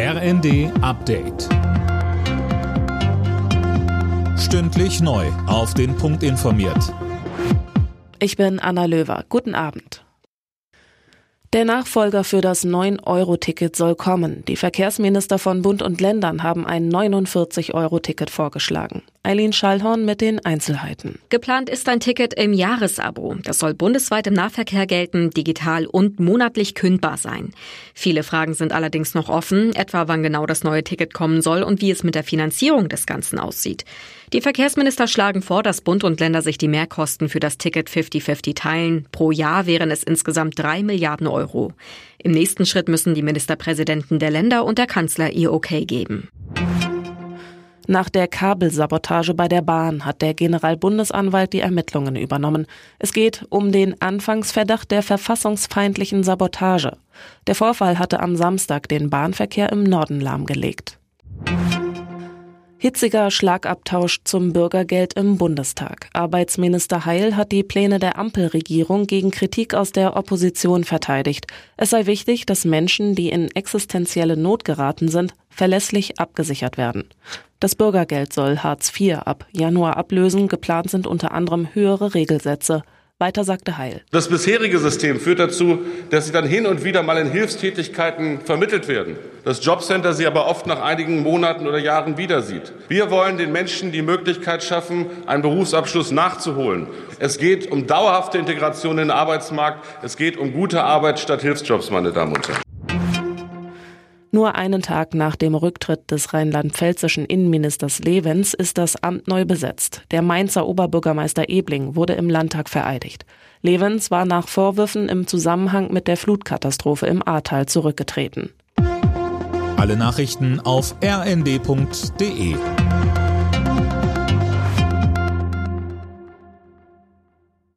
RND Update. Stündlich neu. Auf den Punkt informiert. Ich bin Anna Löwer. Guten Abend. Der Nachfolger für das 9-Euro-Ticket soll kommen. Die Verkehrsminister von Bund und Ländern haben ein 49-Euro-Ticket vorgeschlagen. Eileen Schallhorn mit den Einzelheiten. Geplant ist ein Ticket im Jahresabo. Das soll bundesweit im Nahverkehr gelten, digital und monatlich kündbar sein. Viele Fragen sind allerdings noch offen, etwa wann genau das neue Ticket kommen soll und wie es mit der Finanzierung des Ganzen aussieht. Die Verkehrsminister schlagen vor, dass Bund und Länder sich die Mehrkosten für das Ticket 50-50 teilen. Pro Jahr wären es insgesamt drei Milliarden Euro. Im nächsten Schritt müssen die Ministerpräsidenten der Länder und der Kanzler ihr Okay geben. Nach der Kabelsabotage bei der Bahn hat der Generalbundesanwalt die Ermittlungen übernommen. Es geht um den Anfangsverdacht der verfassungsfeindlichen Sabotage. Der Vorfall hatte am Samstag den Bahnverkehr im Norden lahmgelegt. Hitziger Schlagabtausch zum Bürgergeld im Bundestag. Arbeitsminister Heil hat die Pläne der Ampelregierung gegen Kritik aus der Opposition verteidigt. Es sei wichtig, dass Menschen, die in existenzielle Not geraten sind, verlässlich abgesichert werden. Das Bürgergeld soll Hartz IV ab Januar ablösen. Geplant sind unter anderem höhere Regelsätze. Weiter sagte Heil. Das bisherige System führt dazu, dass sie dann hin und wieder mal in Hilfstätigkeiten vermittelt werden. Das Jobcenter sie aber oft nach einigen Monaten oder Jahren wieder sieht. Wir wollen den Menschen die Möglichkeit schaffen, einen Berufsabschluss nachzuholen. Es geht um dauerhafte Integration in den Arbeitsmarkt. Es geht um gute Arbeit statt Hilfsjobs, meine Damen und Herren. Nur einen Tag nach dem Rücktritt des rheinland-pfälzischen Innenministers Levens ist das Amt neu besetzt. Der Mainzer Oberbürgermeister Ebling wurde im Landtag vereidigt. Levens war nach Vorwürfen im Zusammenhang mit der Flutkatastrophe im Ahrtal zurückgetreten. Alle Nachrichten auf rnd.de